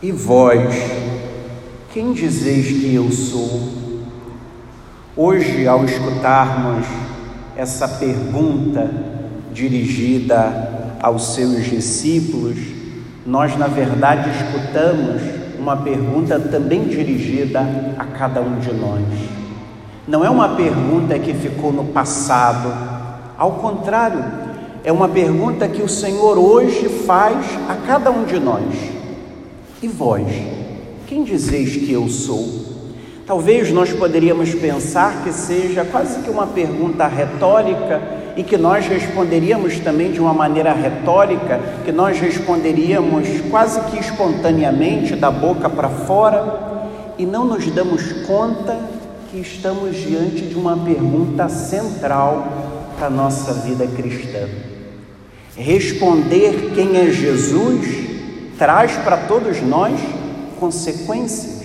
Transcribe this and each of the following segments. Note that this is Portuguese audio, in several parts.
E vós, quem dizeis que eu sou? Hoje, ao escutarmos essa pergunta dirigida aos seus discípulos, nós, na verdade, escutamos uma pergunta também dirigida a cada um de nós. Não é uma pergunta que ficou no passado, ao contrário, é uma pergunta que o Senhor hoje faz a cada um de nós. E vós, quem dizeis que eu sou? Talvez nós poderíamos pensar que seja quase que uma pergunta retórica e que nós responderíamos também de uma maneira retórica, que nós responderíamos quase que espontaneamente, da boca para fora, e não nos damos conta que estamos diante de uma pergunta central para a nossa vida cristã. Responder quem é Jesus traz para todos nós consequências.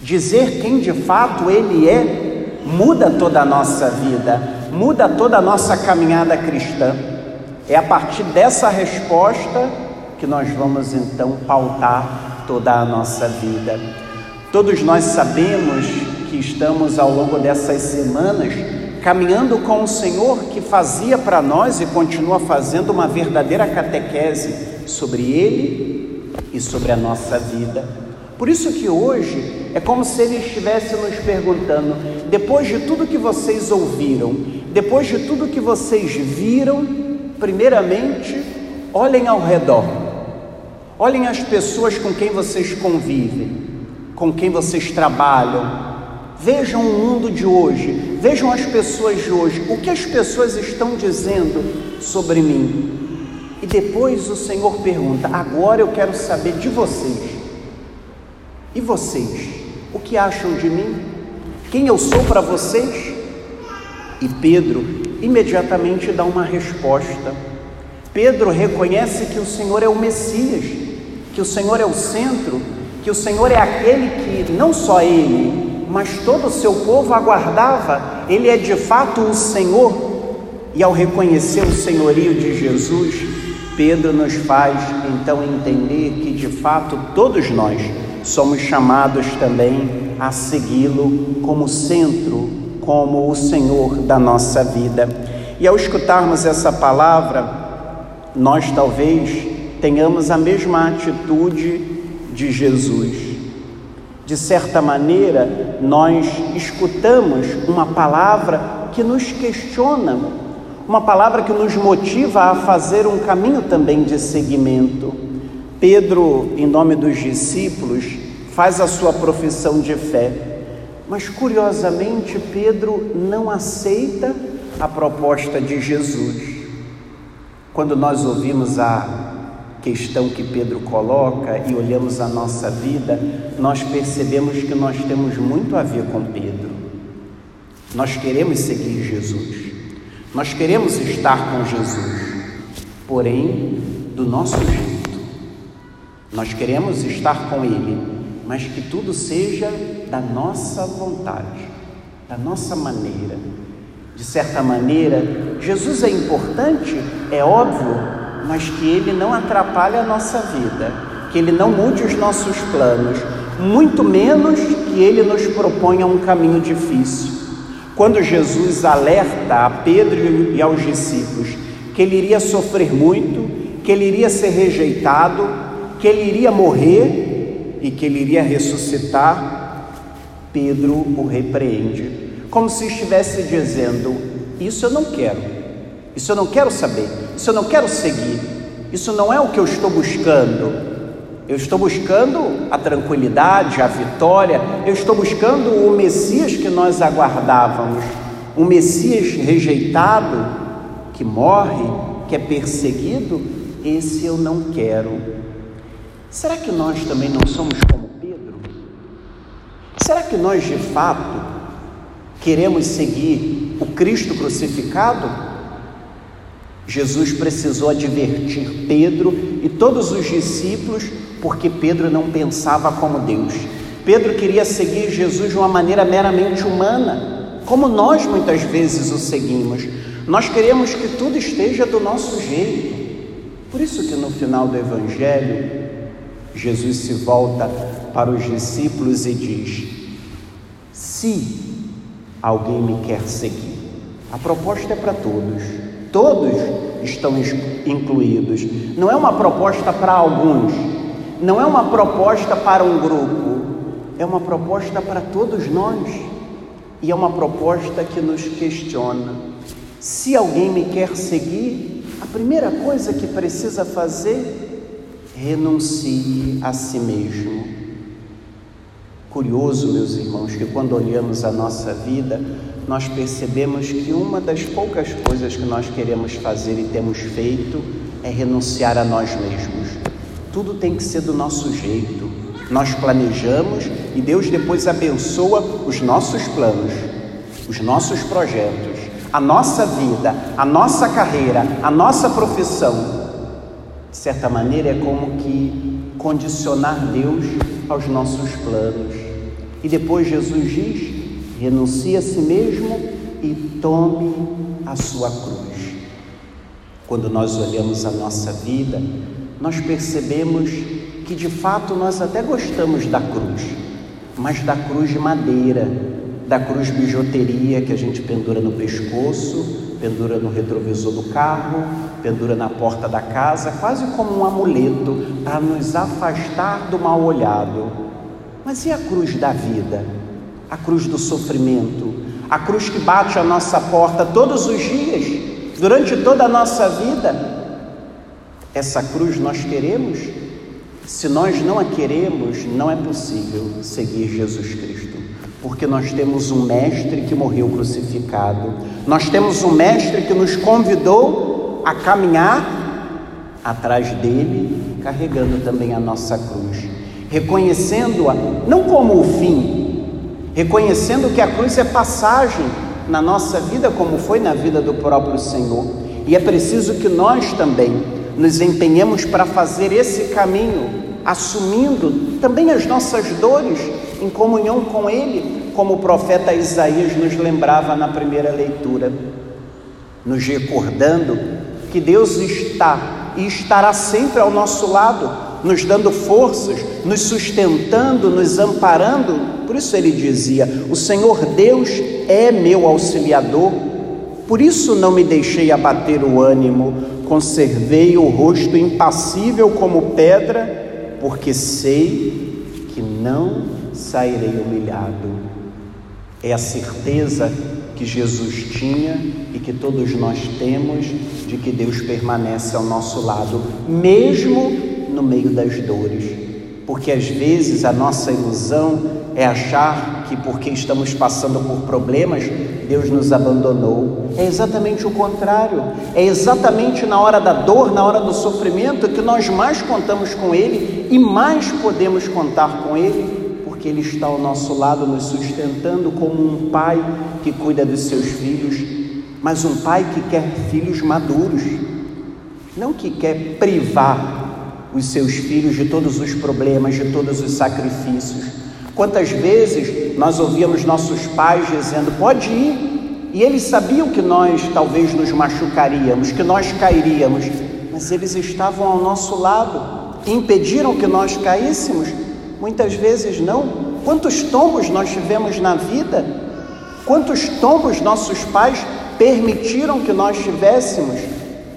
Dizer quem de fato Ele é muda toda a nossa vida, muda toda a nossa caminhada cristã. É a partir dessa resposta que nós vamos então pautar toda a nossa vida. Todos nós sabemos que estamos ao longo dessas semanas caminhando com o Senhor que fazia para nós e continua fazendo uma verdadeira catequese sobre Ele e sobre a nossa vida. Por isso que hoje é como se ele estivesse nos perguntando: depois de tudo que vocês ouviram, depois de tudo que vocês viram, primeiramente, olhem ao redor. Olhem as pessoas com quem vocês convivem, com quem vocês trabalham. Vejam o mundo de hoje, vejam as pessoas de hoje, o que as pessoas estão dizendo sobre mim. E depois o Senhor pergunta: agora eu quero saber de vocês. E vocês? O que acham de mim? Quem eu sou para vocês? E Pedro imediatamente dá uma resposta. Pedro reconhece que o Senhor é o Messias, que o Senhor é o centro, que o Senhor é aquele que não só ele, mas todo o seu povo aguardava. Ele é de fato o Senhor. E ao reconhecer o senhorio de Jesus, Pedro nos faz então entender que de fato todos nós somos chamados também a segui-lo como centro, como o Senhor da nossa vida. E ao escutarmos essa palavra, nós talvez tenhamos a mesma atitude de Jesus. De certa maneira, nós escutamos uma palavra que nos questiona uma palavra que nos motiva a fazer um caminho também de seguimento. Pedro, em nome dos discípulos, faz a sua profissão de fé, mas curiosamente Pedro não aceita a proposta de Jesus. Quando nós ouvimos a questão que Pedro coloca e olhamos a nossa vida, nós percebemos que nós temos muito a ver com Pedro. Nós queremos seguir Jesus. Nós queremos estar com Jesus, porém do nosso jeito. Nós queremos estar com Ele, mas que tudo seja da nossa vontade, da nossa maneira. De certa maneira, Jesus é importante, é óbvio, mas que Ele não atrapalhe a nossa vida, que Ele não mude os nossos planos, muito menos que Ele nos proponha um caminho difícil. Quando Jesus alerta a Pedro e aos discípulos que ele iria sofrer muito, que ele iria ser rejeitado, que ele iria morrer e que ele iria ressuscitar, Pedro o repreende, como se estivesse dizendo: Isso eu não quero, isso eu não quero saber, isso eu não quero seguir, isso não é o que eu estou buscando. Eu estou buscando a tranquilidade, a vitória, eu estou buscando o Messias que nós aguardávamos, um Messias rejeitado, que morre, que é perseguido, esse eu não quero. Será que nós também não somos como Pedro? Será que nós de fato queremos seguir o Cristo crucificado? Jesus precisou advertir Pedro e todos os discípulos porque Pedro não pensava como Deus. Pedro queria seguir Jesus de uma maneira meramente humana, como nós muitas vezes o seguimos. Nós queremos que tudo esteja do nosso jeito. Por isso que no final do evangelho, Jesus se volta para os discípulos e diz: Se alguém me quer seguir, a proposta é para todos, todos estão incluídos. Não é uma proposta para alguns, não é uma proposta para um grupo, é uma proposta para todos nós. E é uma proposta que nos questiona. Se alguém me quer seguir, a primeira coisa que precisa fazer, renuncie a si mesmo. Curioso, meus irmãos, que quando olhamos a nossa vida, nós percebemos que uma das poucas coisas que nós queremos fazer e temos feito é renunciar a nós mesmos. Tudo tem que ser do nosso jeito. Nós planejamos e Deus depois abençoa os nossos planos, os nossos projetos, a nossa vida, a nossa carreira, a nossa profissão. De certa maneira, é como que condicionar Deus aos nossos planos. E depois Jesus diz: renuncie a si mesmo e tome a sua cruz. Quando nós olhamos a nossa vida, nós percebemos que de fato nós até gostamos da cruz, mas da cruz de madeira, da cruz bijuteria que a gente pendura no pescoço, pendura no retrovisor do carro, pendura na porta da casa, quase como um amuleto para nos afastar do mal olhado. Mas e a cruz da vida? A cruz do sofrimento, a cruz que bate a nossa porta todos os dias, durante toda a nossa vida, essa cruz nós queremos? Se nós não a queremos, não é possível seguir Jesus Cristo, porque nós temos um Mestre que morreu crucificado, nós temos um Mestre que nos convidou a caminhar atrás dele, carregando também a nossa cruz, reconhecendo-a não como o fim, reconhecendo que a cruz é passagem na nossa vida, como foi na vida do próprio Senhor, e é preciso que nós também nos empenhemos para fazer esse caminho, assumindo também as nossas dores em comunhão com Ele, como o profeta Isaías nos lembrava na primeira leitura, nos recordando que Deus está e estará sempre ao nosso lado, nos dando forças, nos sustentando, nos amparando. Por isso ele dizia: O Senhor Deus é meu auxiliador, por isso não me deixei abater o ânimo, conservei o rosto impassível como pedra, porque sei que não sairei humilhado. É a certeza que Jesus tinha e que todos nós temos de que Deus permanece ao nosso lado, mesmo no meio das dores. Porque às vezes a nossa ilusão é achar que porque estamos passando por problemas, Deus nos abandonou. É exatamente o contrário. É exatamente na hora da dor, na hora do sofrimento, que nós mais contamos com Ele e mais podemos contar com Ele, porque Ele está ao nosso lado, nos sustentando como um pai que cuida dos seus filhos, mas um pai que quer filhos maduros, não que quer privar os seus filhos de todos os problemas, de todos os sacrifícios Quantas vezes nós ouvíamos nossos pais dizendo: pode ir, e eles sabiam que nós talvez nos machucaríamos, que nós cairíamos, mas eles estavam ao nosso lado, impediram que nós caíssemos? Muitas vezes não. Quantos tombos nós tivemos na vida? Quantos tombos nossos pais permitiram que nós tivéssemos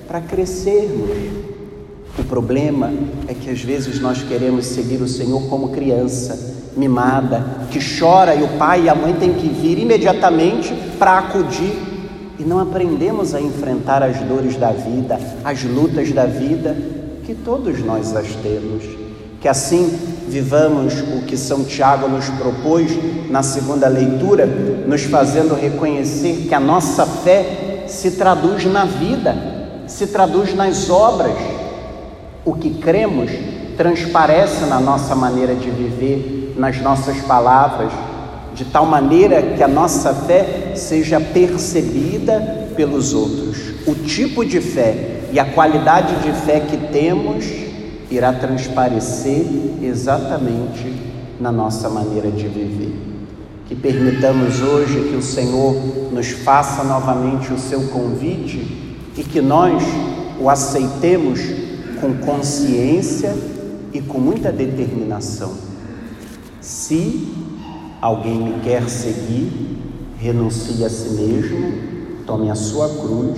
para crescermos? O problema é que às vezes nós queremos seguir o Senhor como criança mimada, que chora e o pai e a mãe têm que vir imediatamente para acudir e não aprendemos a enfrentar as dores da vida, as lutas da vida, que todos nós as temos. Que assim vivamos o que São Tiago nos propôs na segunda leitura, nos fazendo reconhecer que a nossa fé se traduz na vida, se traduz nas obras. O que cremos transparece na nossa maneira de viver, nas nossas palavras, de tal maneira que a nossa fé seja percebida pelos outros. O tipo de fé e a qualidade de fé que temos irá transparecer exatamente na nossa maneira de viver. Que permitamos hoje que o Senhor nos faça novamente o seu convite e que nós o aceitemos com consciência e com muita determinação. Se alguém me quer seguir, renuncie a si mesmo, tome a sua cruz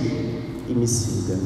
e me siga.